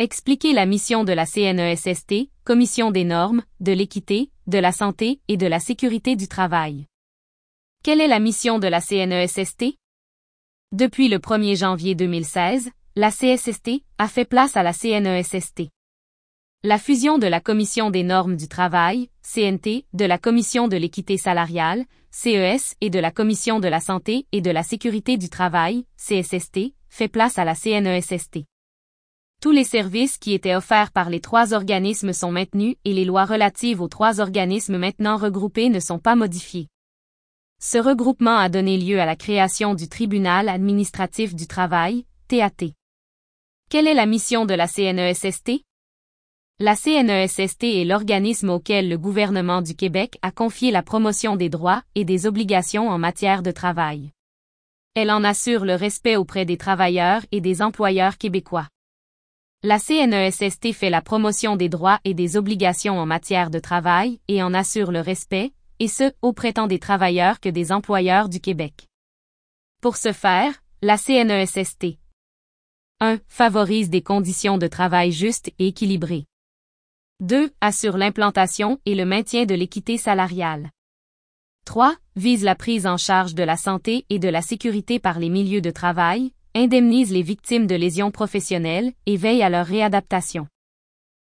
Expliquez la mission de la CNESST, Commission des normes, de l'équité, de la santé et de la sécurité du travail. Quelle est la mission de la CNESST? Depuis le 1er janvier 2016, la CSST a fait place à la CNESST. La fusion de la Commission des normes du travail, CNT, de la Commission de l'équité salariale, CES, et de la Commission de la santé et de la sécurité du travail, CSST, fait place à la CNESST. Tous les services qui étaient offerts par les trois organismes sont maintenus et les lois relatives aux trois organismes maintenant regroupés ne sont pas modifiées. Ce regroupement a donné lieu à la création du Tribunal administratif du travail, TAT. Quelle est la mission de la CNESST? La CNESST est l'organisme auquel le gouvernement du Québec a confié la promotion des droits et des obligations en matière de travail. Elle en assure le respect auprès des travailleurs et des employeurs québécois. La CNESST fait la promotion des droits et des obligations en matière de travail et en assure le respect, et ce, auprès tant des travailleurs que des employeurs du Québec. Pour ce faire, la CNESST 1. Favorise des conditions de travail justes et équilibrées. 2. Assure l'implantation et le maintien de l'équité salariale. 3. Vise la prise en charge de la santé et de la sécurité par les milieux de travail, indemnise les victimes de lésions professionnelles et veille à leur réadaptation.